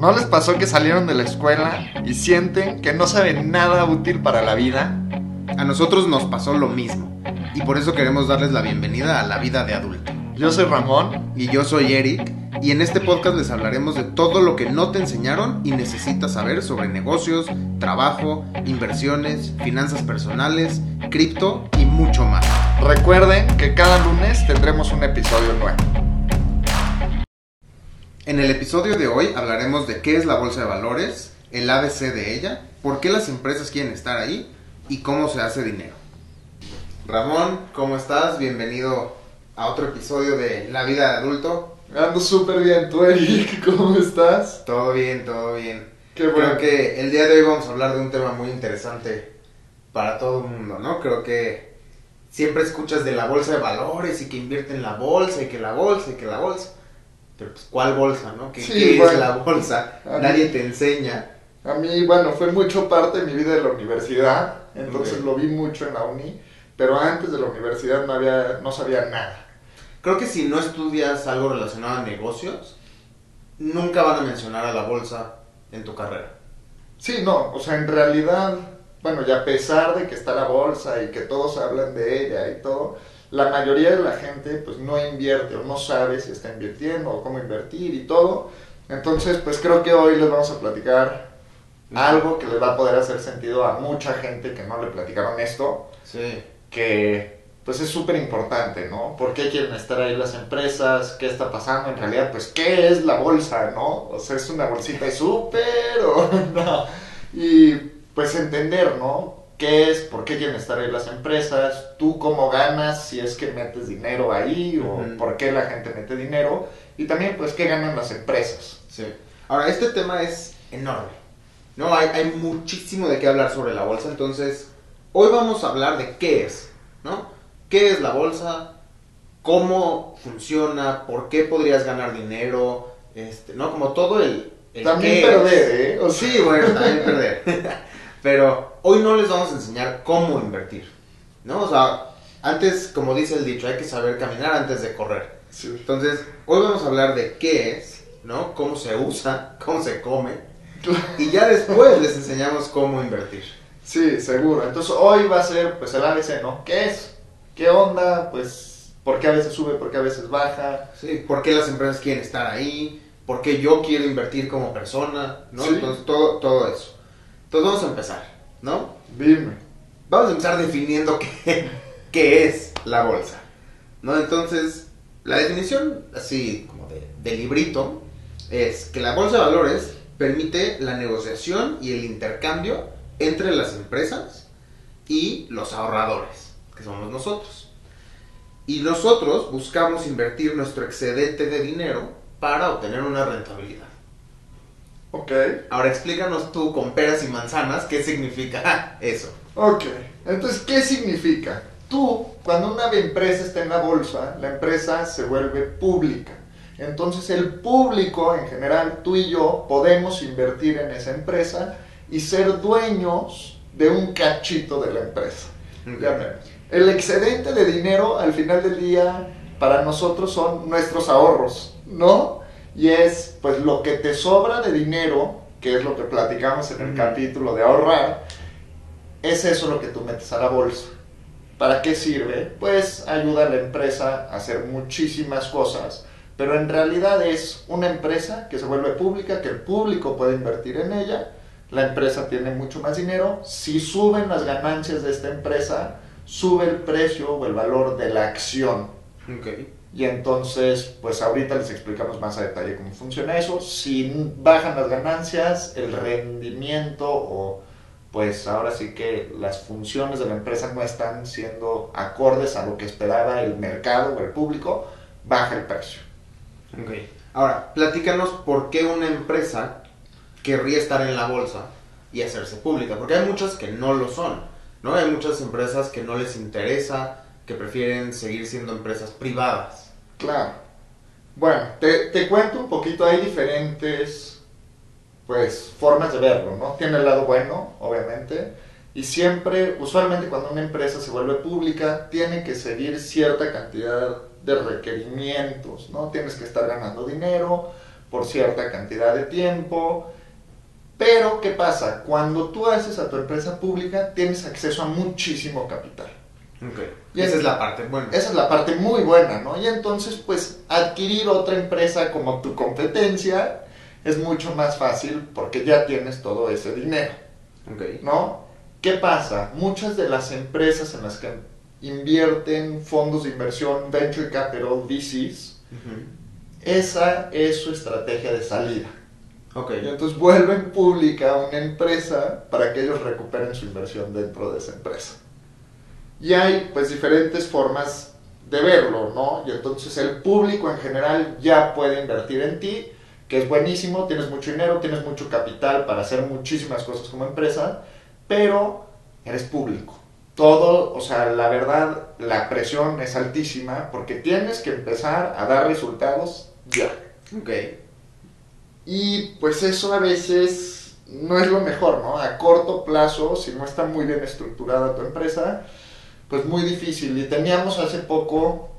¿No les pasó que salieron de la escuela y sienten que no saben nada útil para la vida? A nosotros nos pasó lo mismo y por eso queremos darles la bienvenida a la vida de adulto. Yo soy Ramón Y yo soy Eric y en este podcast les hablaremos de todo lo que no te enseñaron y necesitas saber sobre negocios, trabajo, inversiones, finanzas personales, cripto y mucho más. Recuerden que cada lunes tendremos un episodio nuevo. En el episodio de hoy hablaremos de qué es la bolsa de valores, el ABC de ella, por qué las empresas quieren estar ahí y cómo se hace dinero. Ramón, ¿cómo estás? Bienvenido a otro episodio de La vida de adulto. Ando súper bien, tú Eric, ¿cómo estás? Todo bien, todo bien. Qué bueno. Creo que el día de hoy vamos a hablar de un tema muy interesante para todo el mundo, ¿no? Creo que siempre escuchas de la bolsa de valores y que invierte en la bolsa y que la bolsa y que la bolsa. Pero pues, ¿cuál bolsa, no? ¿Qué, Sí, qué bueno. es la bolsa? Mí- Nadie te enseña. A mí, bueno, fue mucho parte de mi vida de la universidad, entonces lo vi mucho en la uni, pero antes de la universidad no, había, no sabía nada. Creo que si no estudias algo relacionado a negocios, nunca van a mencionar a la bolsa en tu carrera. Sí, no, o sea, en realidad, bueno, y a pesar de que está la bolsa y que todos hablan de ella y todo, la mayoría de la gente pues no invierte o no sabe si está invirtiendo o cómo invertir y todo. Entonces, pues creo que hoy les vamos a platicar algo que les va a poder hacer sentido a mucha gente que no le platicaron esto, Sí. que pues es súper importante, ¿no? ¿Por qué quieren estar ahí las empresas? ¿Qué está pasando? En realidad, pues, ¿qué es la bolsa, no? O sea, ¿es una bolsita súper o no? Y pues entender, ¿no? ¿Qué es? ¿Por qué quieren estar ahí las empresas? ¿Tú cómo ganas si es que metes dinero ahí? ¿O Ujú. por qué la gente mete dinero? Y también, pues, ¿qué ganan las empresas? Sí. Ahora, este tema es enorme. No, hay, hay muchísimo de qué hablar sobre la bolsa. Entonces, hoy vamos a hablar de qué es, ¿no? ¿Qué es la bolsa? ¿Cómo funciona? ¿Por qué podrías ganar dinero? Este, ¿no? Como todo el... el También perder, es. ¿eh? O sea, Sí, bueno, también perder. Pero hoy no les vamos a enseñar cómo invertir, ¿no? O sea, antes, como dice el dicho, hay que saber caminar antes de correr. sí. Entonces, hoy vamos a hablar de qué es, ¿no? Cómo se usa, cómo se come. Y ya después les enseñamos cómo invertir. Sí, seguro. Entonces hoy va a ser pues el ABC, ¿no? ¿Qué es? ¿Qué onda? Pues, ¿por qué a veces sube? ¿Por qué a veces baja? ¿Sí? ¿Por qué las empresas quieren estar ahí? ¿Por qué yo quiero invertir como persona? ¿no? Sí. Entonces, todo, todo eso. Entonces, vamos a empezar, ¿no? Dime. Vamos a empezar definiendo qué, qué es la bolsa. ¿No? Entonces, la definición, así como de, de librito, es que la bolsa de valores permite la negociación y el intercambio entre las empresas y los ahorradores, que somos nosotros. Y nosotros buscamos invertir nuestro excedente de dinero para obtener una rentabilidad. Ok. Ahora explícanos tú con peras y manzanas qué significa eso. Ok. Entonces, ¿qué significa? Tú, cuando una empresa está en la bolsa, la empresa se vuelve pública. Entonces, el público, en general, tú y yo, podemos invertir en esa empresa y ser dueños de un cachito de la empresa. Vemos. El excedente de dinero al final del día para nosotros son nuestros ahorros, ¿no? Y es pues lo que te sobra de dinero, que es lo que platicamos en el Ujú. capítulo de ahorrar, es eso lo que tú metes a la bolsa. ¿Para qué sirve? Pues ayuda a la empresa a hacer muchísimas cosas, pero en realidad es una empresa que se vuelve pública, que el público puede invertir en ella, la empresa tiene mucho más dinero, si suben las ganancias de esta empresa, sube el precio o el valor de la acción. Ok. Y entonces, pues ahorita les explicamos más a detalle cómo funciona eso. Si bajan las ganancias, el rendimiento o pues ahora sí que las funciones de la empresa no están siendo acordes a lo que esperaba el mercado o el público, baja el precio. Ok. Ahora, platícanos por qué una empresa querría estar en la bolsa y hacerse pública. Porque hay muchas que no lo son, ¿no? Hay muchas empresas que no les interesa, que prefieren seguir siendo empresas privadas. Claro. Bueno, te, te cuento un poquito, hay diferentes pues formas de verlo, ¿no? Tiene el lado bueno, obviamente, y siempre, usualmente cuando una empresa se vuelve pública, tiene que seguir cierta cantidad de requerimientos, ¿no? Tienes que estar ganando dinero, por cierta cantidad de tiempo. Pero, ¿qué pasa? Cuando tú haces a tu empresa pública, tienes acceso a muchísimo capital. Ok. Y esa es- la parte buena. Esa es la parte muy buena, ¿no? Y entonces, pues, adquirir otra empresa como tu competencia es mucho más fácil porque ya tienes todo ese dinero, Ok. ¿no? ¿Qué pasa? Muchas de las empresas en las que invierten fondos de inversión, venture capital, VCs, esa es su estrategia de salida. Ok. Y entonces vuelven pública una empresa para que ellos recuperen su inversión dentro de esa empresa. Y hay pues diferentes formas de verlo, ¿no? Y entonces el público en general ya puede invertir en ti, que es buenísimo, tienes mucho dinero, tienes mucho capital para hacer muchísimas cosas como empresa, pero eres público. Todo, o sea, la verdad, la presión es altísima porque tienes que empezar a dar resultados ya. Ok. Y pues eso a veces no es lo mejor, ¿no? A corto plazo, si no está muy bien estructurada tu empresa, pues muy difícil. Y teníamos hace poco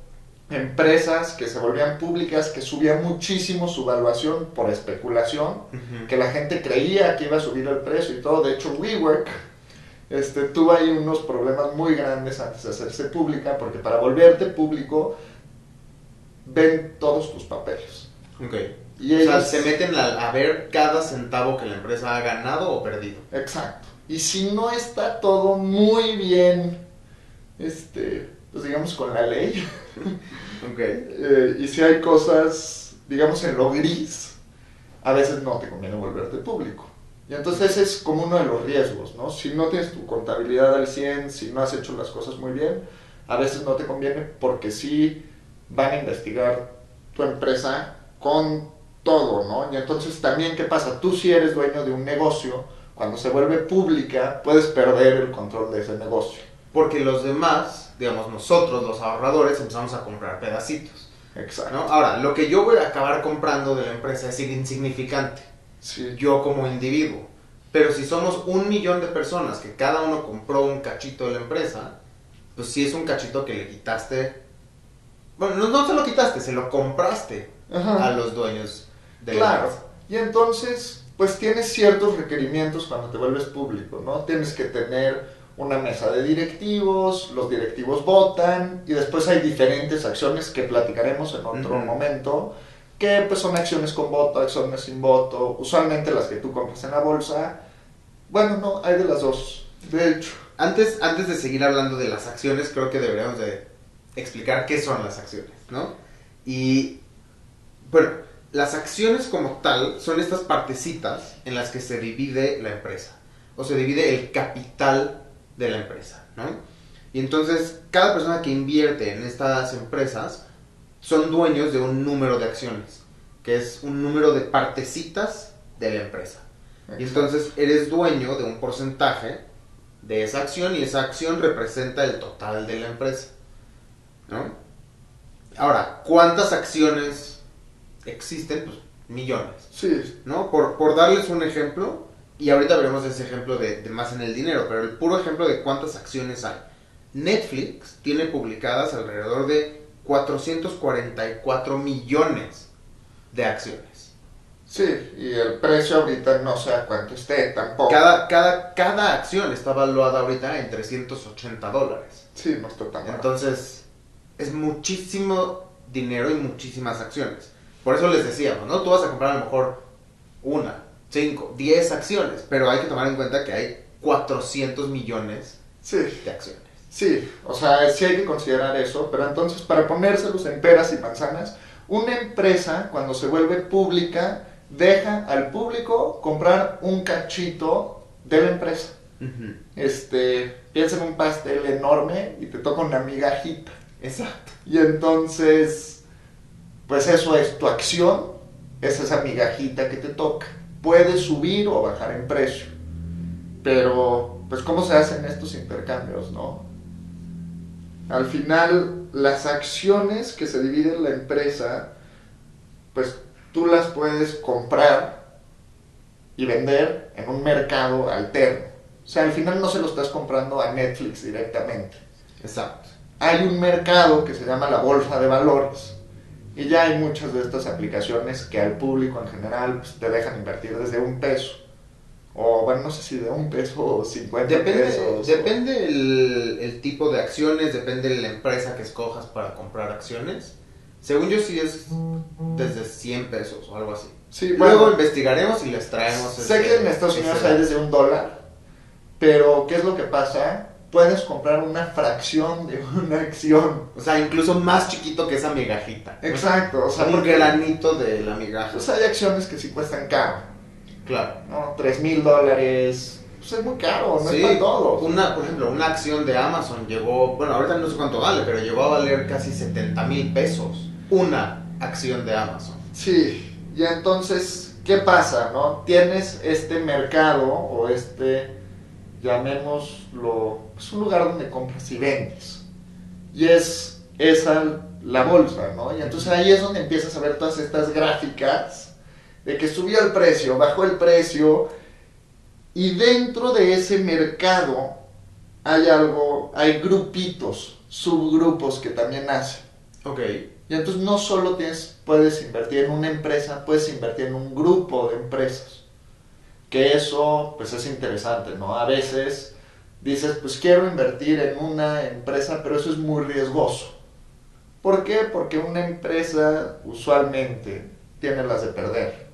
empresas que se volvían públicas, que subían muchísimo su valuación por especulación, Ujú. que la gente creía que iba a subir el precio y todo. De hecho, WeWork este, tuvo ahí unos problemas muy grandes antes de hacerse pública, porque para volverte público ven todos tus papeles. Ok. Y O sea, se meten a, a ver cada centavo que la empresa ha ganado o perdido. Exacto. Y si no está todo muy bien, este, pues digamos con la ley, Ok. eh, y si hay cosas, digamos en lo gris, a veces no te conviene volverte público. Y entonces ese es como uno de los riesgos, ¿no? Si no tienes tu contabilidad al 100, si no has hecho las cosas muy bien, a veces no te conviene porque sí van a investigar tu empresa con todo, ¿no? Y entonces también, ¿qué pasa? Tú si eres dueño de un negocio, cuando se vuelve pública, puedes perder el control de ese negocio. Porque los demás, digamos nosotros, los ahorradores, empezamos a comprar pedacitos. Exacto. ¿no? Ahora, lo que yo voy a acabar comprando de la empresa es insignificante. Sí. Yo como individuo. Pero si somos un millón de personas que cada uno compró un cachito de la empresa, pues sí es un cachito que le quitaste. Bueno, no, no se lo quitaste, se lo compraste Ajá. a los dueños de la Claro. empresa. Y entonces, pues tienes ciertos requerimientos cuando te vuelves público, ¿no? Tienes que tener una mesa de directivos, los directivos votan y después hay diferentes acciones que platicaremos en otro Ujú. momento, que pues son acciones con voto, acciones sin voto, usualmente las que tú compras en la bolsa. Bueno, no, hay de las dos, de hecho. Antes, antes de seguir hablando de las acciones, creo que deberíamos de explicar qué son las acciones, ¿no? Y, bueno, las acciones como tal son estas partecitas en las que se divide la empresa, o se divide el capital de la empresa, ¿no? Y entonces, cada persona que invierte en estas empresas son dueños de un número de acciones, que es un número de partecitas de la empresa. Y entonces eres dueño de un porcentaje de esa acción y esa acción representa el total de la empresa. ¿No? Ahora, ¿cuántas acciones existen? Pues millones. Sí, ¿No? Por, por darles un ejemplo, y ahorita veremos ese ejemplo de, de más en el dinero, pero el puro ejemplo de cuántas acciones hay. Netflix tiene publicadas alrededor de 444 millones de acciones. sí, y el precio ahorita no sé a cuánto esté tampoco. Cada, cada, cada acción está valuada ahorita en 380 dólares. Sí, no está tan. Entonces, es muchísimo dinero y muchísimas acciones. Por eso les decíamos, ¿no? Tú vas a comprar a lo mejor una, cinco, diez acciones, pero hay que tomar en cuenta que hay 400 millones Sí. de acciones. Sí, o sea, sí hay que considerar eso, pero entonces para ponérselos en peras y manzanas, una empresa cuando se vuelve pública deja al público comprar un cachito de la empresa. Este, piensa en un pastel enorme y te toca una migajita. Exacto. Y entonces, pues eso es tu acción, es esa migajita que te toca. Puede subir o bajar en precio. Pero, pues, ¿cómo se hacen estos intercambios, no? Al final, las acciones que se dividen la empresa, pues tú las puedes comprar y vender en un mercado alterno. O sea, al final no se lo estás comprando a Netflix directamente Exacto. hay un mercado que se llama la bolsa de valores, Y ya hay muchas de estas aplicaciones que al público en general pues, te dejan invertir desde un peso. O bueno, no sé si de un peso o 50 Depende, pesos. depende el, el tipo de acciones, depende de la empresa que escojas para comprar acciones. Según yo sí es desde 100 pesos o algo así. Sí, Luego investigaremos y les traemos. sé ese- que en Estados ese Unidos hay desde un dólar, pero ¿qué es lo que pasa? Puedes comprar una fracción de una acción. O sea, incluso más chiquito que esa migajita. Exacto, o sea, un granito de la migaja. pues, hay acciones que sí cuestan caro, Claro. ¿no? 3 mil dólares, pues es muy caro, no Sí, es para todos. una, por ejemplo, una acción de Amazon llegó, bueno, ahorita no sé cuánto vale, pero llegó a valer casi 70 mil pesos. Una acción de Amazon. Sí, y entonces, ¿qué pasa, no? Tienes este mercado o este, llamémoslo, es un lugar donde compras y vendes. Y es esa la bolsa, ¿no? Y entonces ahí es donde empiezas a ver todas estas gráficas de que subió el precio, bajó el precio, y dentro de ese mercado hay algo, hay grupitos, subgrupos que también hacen. Ok. Y entonces no solo tienes, puedes invertir en una empresa, puedes invertir en un grupo de empresas. Que eso pues es interesante, ¿no? A veces dices, pues quiero invertir en una empresa, pero eso es muy riesgoso. ¿Por qué? Porque una empresa usualmente tiene las de perder,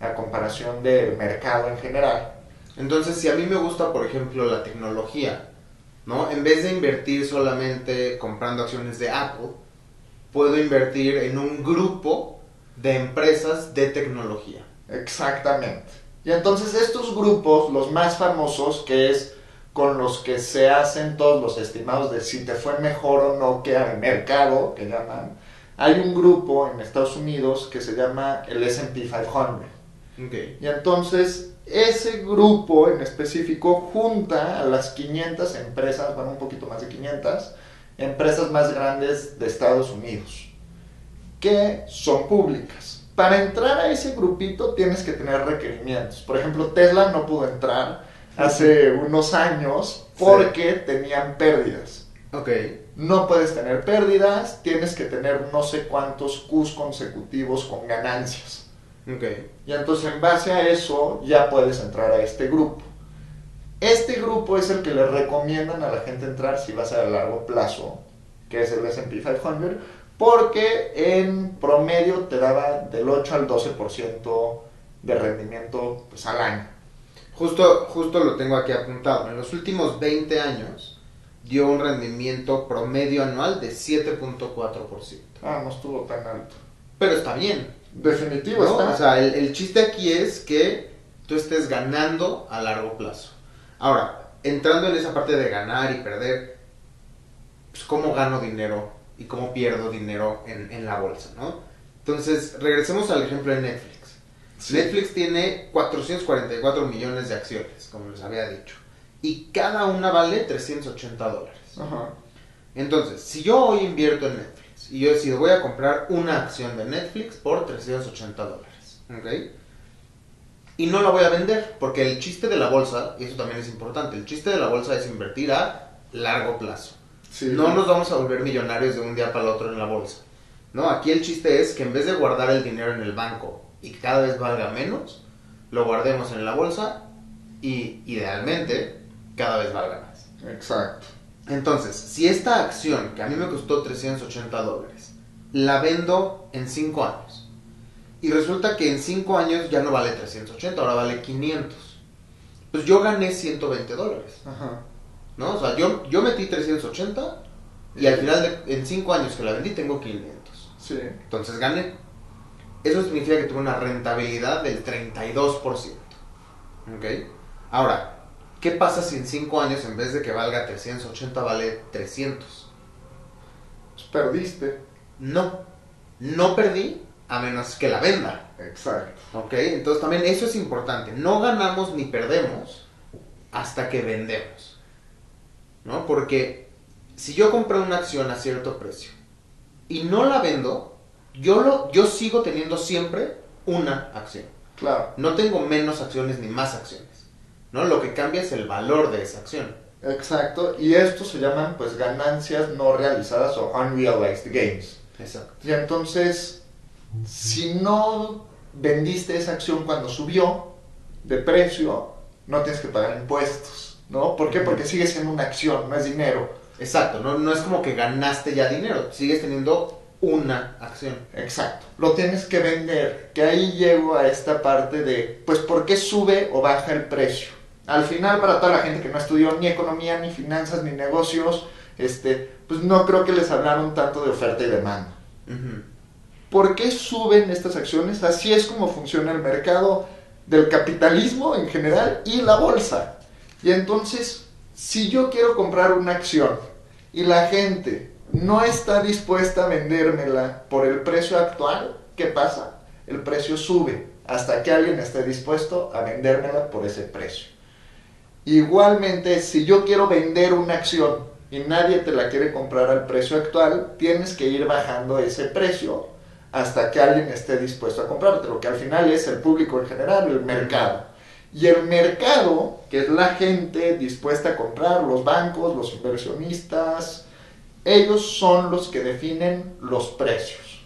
a comparación del mercado en general. Entonces, si a mí me gusta, por ejemplo, la tecnología, ¿no? En vez de invertir solamente comprando acciones de Apple, puedo invertir en un grupo de empresas de tecnología. Exactamente. Y entonces estos grupos, los más famosos, que es con los que se hacen todos los estimados de si te fue mejor o no que al mercado, que llaman, hay un grupo en Estados Unidos que se llama el SP 500. Ok. Y entonces ese grupo en específico junta a las 500 empresas, bueno, un poquito más de 500, empresas más grandes de Estados Unidos, que son públicas. Para entrar a ese grupito tienes que tener requerimientos. Por ejemplo, Tesla no pudo entrar hace unos años porque tenían pérdidas. Ok. No puedes tener pérdidas, tienes que tener no sé cuántos Qs consecutivos con ganancias. Ok. Y entonces en base a eso ya puedes entrar a este grupo. Este grupo es el que le recomiendan a la gente entrar si vas a largo plazo, que es el SP 500, porque en promedio te daba del 8 al 12% de rendimiento pues, al año. Justo, justo lo tengo aquí apuntado. En los últimos 20 años dio un rendimiento promedio anual de 7.4%. Ah, no estuvo tan alto. Pero está bien. Definitivo ¿no? está. O sea, el, el chiste aquí es que tú estés ganando a largo plazo. Ahora, entrando en esa parte de ganar y perder, pues cómo gano dinero y cómo pierdo dinero en, en la bolsa, ¿no? Entonces, regresemos al ejemplo de Netflix. Sí. Netflix tiene 444 millones de acciones, como les había dicho. Y cada una vale 380 dólares. Ajá. Entonces, si yo hoy invierto en Netflix y yo decido voy a comprar una acción de Netflix por 380 dólares, ¿ok? Y no la voy a vender, porque el chiste de la bolsa, y eso también es importante, el chiste de la bolsa es invertir a largo plazo. Sí. No nos vamos a volver millonarios de un día para el otro en la bolsa. No, aquí el chiste es que en vez de guardar el dinero en el banco y que cada vez valga menos, lo guardemos en la bolsa y idealmente cada vez valga más. Exacto. Entonces, si esta acción, que a mí me costó 380 dólares, la vendo en 5 años, y resulta que en 5 años ya no vale 380, ahora vale 500, pues yo gané 120 dólares, Ajá. ¿No? O sea, yo, yo metí 380 y al final, de, en 5 años que la vendí, tengo 500. Sí. Entonces gané. Eso significa que tuve una rentabilidad del 32%. ¿Ok? Ahora, ¿qué pasa si en 5 años en vez de que valga 380 vale 300? Pues perdiste. No, no perdí a menos que la venda. Exacto. ¿Ok? Entonces también eso es importante. No ganamos ni perdemos hasta que vendemos. ¿No? Porque si yo compré una acción a cierto precio y no la vendo, yo, lo, yo sigo teniendo siempre una acción. Claro. No tengo menos acciones ni más acciones. ¿No? Lo que cambia es el valor de esa acción. Exacto, y estos se llaman pues ganancias no realizadas o unrealized gains. Exacto. Y entonces, si no vendiste esa acción cuando subió de precio, no tienes que pagar impuestos, ¿no? ¿Por qué? Porque sigue siendo una acción, no es dinero. Exacto, no, no es como que ganaste ya dinero, sigues teniendo una acción. Exacto. Lo tienes que vender. Que ahí llego a esta parte de, pues, ¿por qué sube o baja el precio? Al final, para toda la gente que no estudió ni economía, ni finanzas, ni negocios, este, pues no creo que les hablaron tanto de oferta y demanda. ¿Por qué suben estas acciones? Así es como funciona el mercado del capitalismo en general y la bolsa. Y entonces, si yo quiero comprar una acción y la gente no está dispuesta a vendérmela por el precio actual, ¿qué pasa? El precio sube hasta que alguien esté dispuesto a vendérmela por ese precio. Igualmente, si yo quiero vender una acción y nadie te la quiere comprar al precio actual, tienes que ir bajando ese precio hasta que alguien esté dispuesto a comprártelo, que al final es el público en general, el mercado. Y el mercado, que es la gente dispuesta a comprar, los bancos, los inversionistas, ellos son los que definen los precios.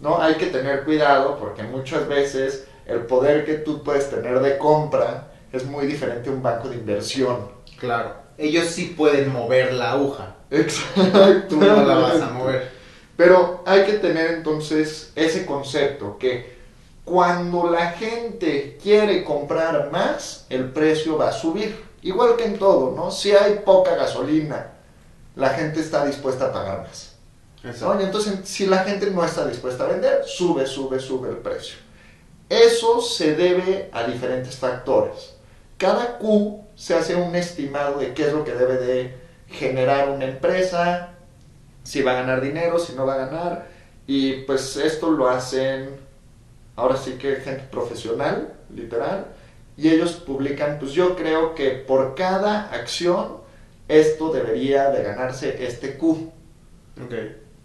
¿No? Hay que tener cuidado porque muchas veces el poder que tú puedes tener de compra es muy diferente a un banco de inversión. Claro. Ellos sí pueden mover la aguja. Exacto. Tú no la vas a mover. Pero hay que tener entonces ese concepto que cuando la gente quiere comprar más, el precio va a subir. Igual que en todo, ¿no? Si hay poca gasolina, la gente está dispuesta a pagar más. ¿no? Y entonces, si la gente no está dispuesta a vender, sube, sube, sube el precio. Eso se debe a diferentes factores. Cada Q se hace un estimado de qué es lo que debe de generar una empresa, si va a ganar dinero, si no va a ganar. Y pues esto lo hacen ahora sí que gente profesional, literal. Y ellos publican, pues yo creo que por cada acción esto debería de ganarse este Q. Ok.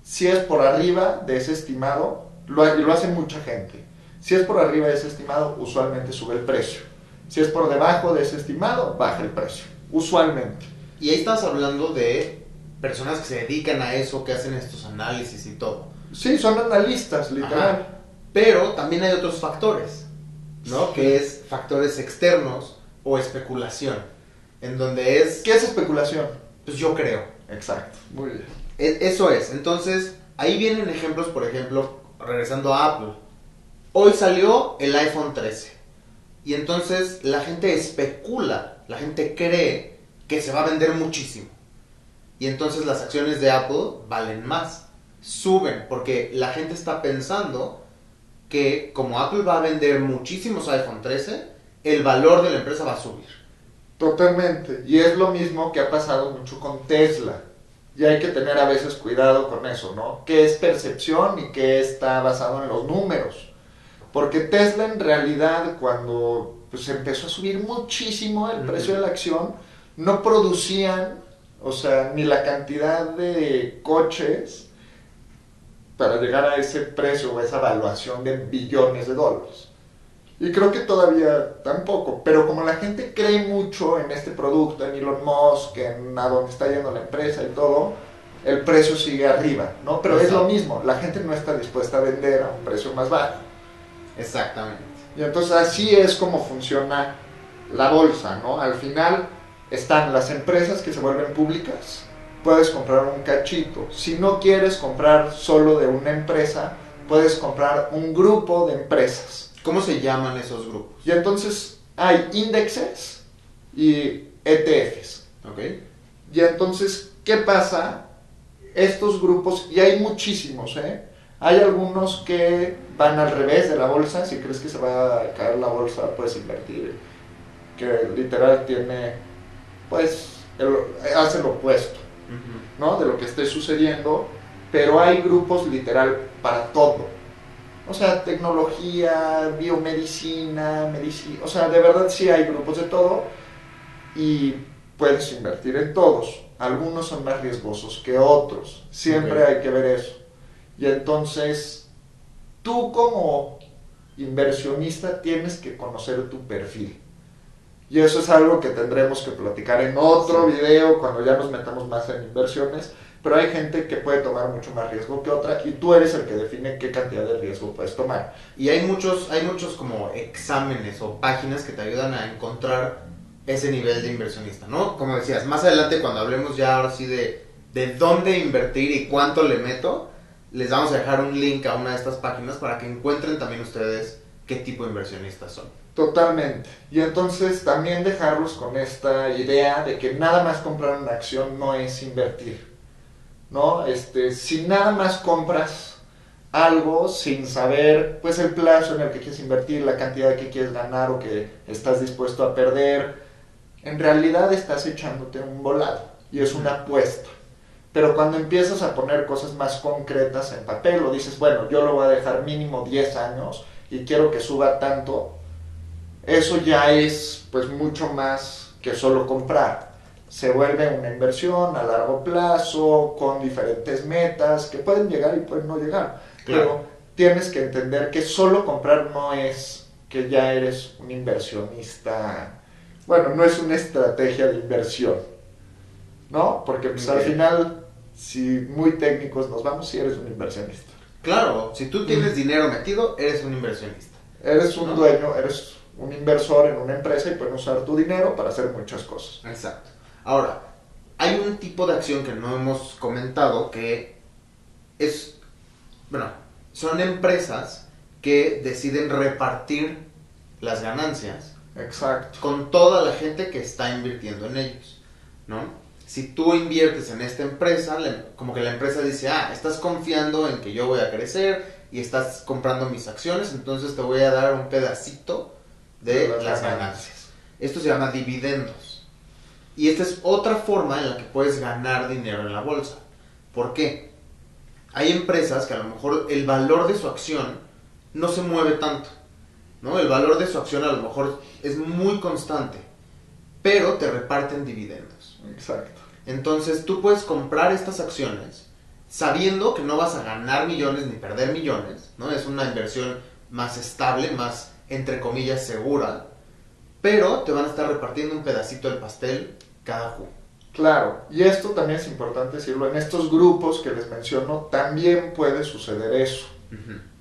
Si es por arriba de ese estimado, lo, lo hace mucha gente. Si es por arriba de ese estimado, usualmente sube el precio. Si es por debajo de ese estimado, baja el precio. Usualmente. Y ahí estás hablando de personas que se dedican a eso, que hacen estos análisis y todo. Sí, son analistas, literal. Ajá. Pero también hay otros factores, ¿no? Sí. Que es factores externos o especulación, en donde es, ¿Qué es especulación? pues yo creo. Exacto. Muy bien. E- Eso es. Entonces, ahí vienen ejemplos, por ejemplo, regresando a Apple. Hoy salió el iPhone 13. Y entonces la gente especula, la gente cree que se va a vender muchísimo. Y entonces las acciones de Apple valen más. Suben porque la gente está pensando que como Apple va a vender muchísimos iPhone 13, el valor de la empresa va a subir. Totalmente. Y es lo mismo que ha pasado mucho con Tesla. Y hay que tener a veces cuidado con eso, ¿no? ¿Qué es percepción y qué está basado en los números? Porque Tesla en realidad cuando pues, empezó a subir muchísimo el precio de la acción, no producían, o sea, ni la cantidad de coches para llegar a ese precio o esa evaluación de billones de dólares. Y creo que todavía tampoco, pero como la gente cree mucho en este producto, en Elon Musk, en a dónde está yendo la empresa y todo, el precio sigue arriba, ¿no? Pero es lo mismo, la gente no está dispuesta a vender a un precio más bajo. Exactamente. Y entonces así es como funciona la bolsa, ¿no? Al final están las empresas que se vuelven públicas, puedes comprar un cachito. Si no quieres comprar solo de una empresa, puedes comprar un grupo de empresas. ¿Cómo se llaman esos grupos? Y entonces hay índices y ETFs. ¿Ok? Y entonces, ¿qué pasa? Estos grupos, y hay muchísimos, ¿eh? Hay algunos que van al revés de la bolsa. Si crees que se va a caer la bolsa, puedes invertir. Que literal tiene, pues, el- hace lo opuesto, ¿no? De lo que esté sucediendo. Pero hay grupos literal para todo. O sea, tecnología, biomedicina, medicina. O sea, de verdad sí hay grupos de todo. Y puedes invertir en todos. Algunos son más riesgosos que otros. Siempre hay que ver eso. Y entonces, tú como inversionista tienes que conocer tu perfil. Y eso es algo que tendremos que platicar en otro Sí. video cuando ya nos metamos más en inversiones. pero hay gente que puede tomar mucho más riesgo que otra y tú eres el que define qué cantidad de riesgo puedes tomar. Y hay muchos, hay muchos como exámenes o páginas que te ayudan a encontrar ese nivel de inversionista, ¿no? Como decías, más adelante cuando hablemos ya ahora sí de, de dónde invertir y cuánto le meto, les vamos a dejar un link a una de estas páginas para que encuentren también ustedes qué tipo de inversionistas son. Totalmente. Y entonces también dejarlos con esta idea de que nada más comprar una acción no es invertir. ¿No? Este, si nada más compras algo sin saber pues el plazo en el que quieres invertir, la cantidad que quieres ganar o que estás dispuesto a perder, en realidad estás echándote un volado y es una apuesta. Pero cuando empiezas a poner cosas más concretas en papel o dices, bueno, yo lo voy a dejar mínimo 10 años y quiero que suba tanto, eso ya es pues mucho más que solo comprar. Se vuelve una inversión a largo plazo, con diferentes metas que pueden llegar y pueden no llegar. Pero tienes que entender que solo comprar no es que ya eres un inversionista. Bueno, no es una estrategia de inversión. ¿No? Porque pues, al final, si muy técnicos nos vamos, si eres un inversionista. Claro, si tú tienes dinero metido, eres un inversionista. Eres un dueño, eres un inversor en una empresa y puedes usar tu dinero para hacer muchas cosas. Exacto. Ahora, hay un tipo de acción que no hemos comentado que es, bueno, son empresas que deciden repartir las ganancias Exacto. con toda la gente que está invirtiendo en ellos, ¿no? Si tú inviertes en esta empresa, como que la empresa dice, ah, estás confiando en que yo voy a crecer y estás comprando mis acciones, entonces te voy a dar un pedacito de las ganancias. Esto se llama dividendos. Y esta es otra forma en la que puedes ganar dinero en la bolsa. ¿Por qué? Hay empresas que a lo mejor el valor de su acción no se mueve tanto. ¿no? El valor de su acción a lo mejor es muy constante, pero te reparten dividendos. Exacto. Entonces tú puedes comprar estas acciones sabiendo que no vas a ganar millones ni perder millones, ¿no? Es una inversión más estable, más entre comillas segura, pero te van a estar repartiendo un pedacito del pastel cada juego. Claro, y esto también es importante decirlo, en estos grupos que les menciono también puede suceder eso.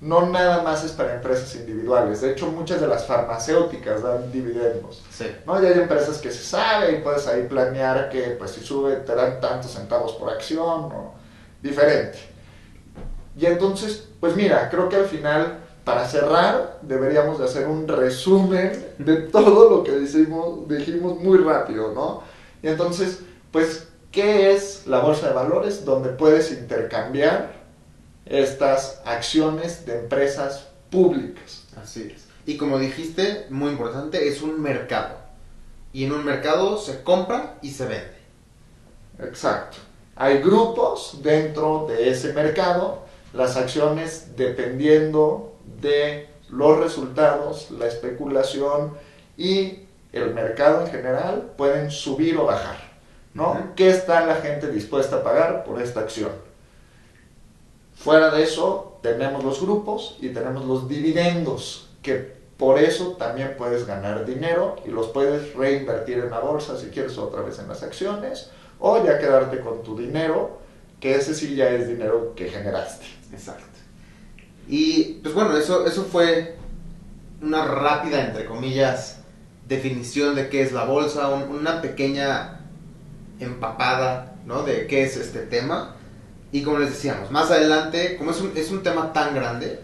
No nada más es para empresas individuales, de hecho muchas de las farmacéuticas dan dividendos. Sí. ¿no? Y hay empresas que se sabe y puedes ahí planear que pues si sube te dan tantos centavos por acción o diferente. Y entonces, pues mira, creo que al final para cerrar, deberíamos de hacer un resumen de todo lo que dijimos, dijimos muy rápido, ¿no? Y entonces, pues, ¿qué es la bolsa de valores? Donde puedes intercambiar estas acciones de empresas públicas. Así es. Y como dijiste, muy importante, es un mercado. Y en un mercado se compra y se vende. Exacto. Hay grupos dentro de ese mercado. Las acciones, dependiendo de los resultados, la especulación y el mercado en general pueden subir o bajar. ¿no? ¿Qué está la gente dispuesta a pagar por esta acción? Fuera de eso, tenemos los grupos y tenemos los dividendos, que por eso también puedes ganar dinero y los puedes reinvertir en la bolsa si quieres otra vez en las acciones, o ya quedarte con tu dinero, que ese sí ya es dinero que generaste. Exacto. Y pues bueno, eso, eso fue una rápida, entre comillas, definición de qué es la bolsa, una pequeña empapada, ¿no? De qué es este tema. Y como les decíamos, más adelante, como es un, es un tema tan grande,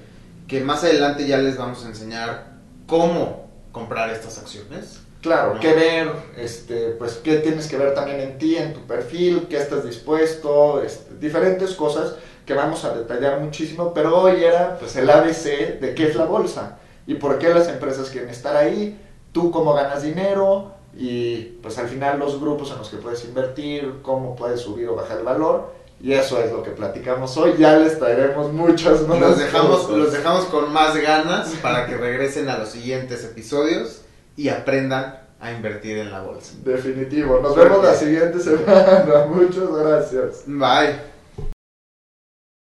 que más adelante ya les vamos a enseñar cómo comprar estas acciones. Claro, qué ver, este, pues qué tienes que ver también en ti, en tu perfil, qué estás dispuesto, este, diferentes cosas que vamos a detallar muchísimo, pero hoy era pues el ABC de qué es la bolsa y por qué las empresas quieren estar ahí, tú cómo ganas dinero y pues al final los grupos en los que puedes invertir, cómo puedes subir o bajar el valor y eso es lo que platicamos hoy, ya les traeremos muchas más. Los dejamos, los dejamos con más ganas para que regresen a los siguientes episodios y aprendan a invertir en la bolsa. Definitivo. Nos vemos la siguiente semana. Muchas gracias. Bye.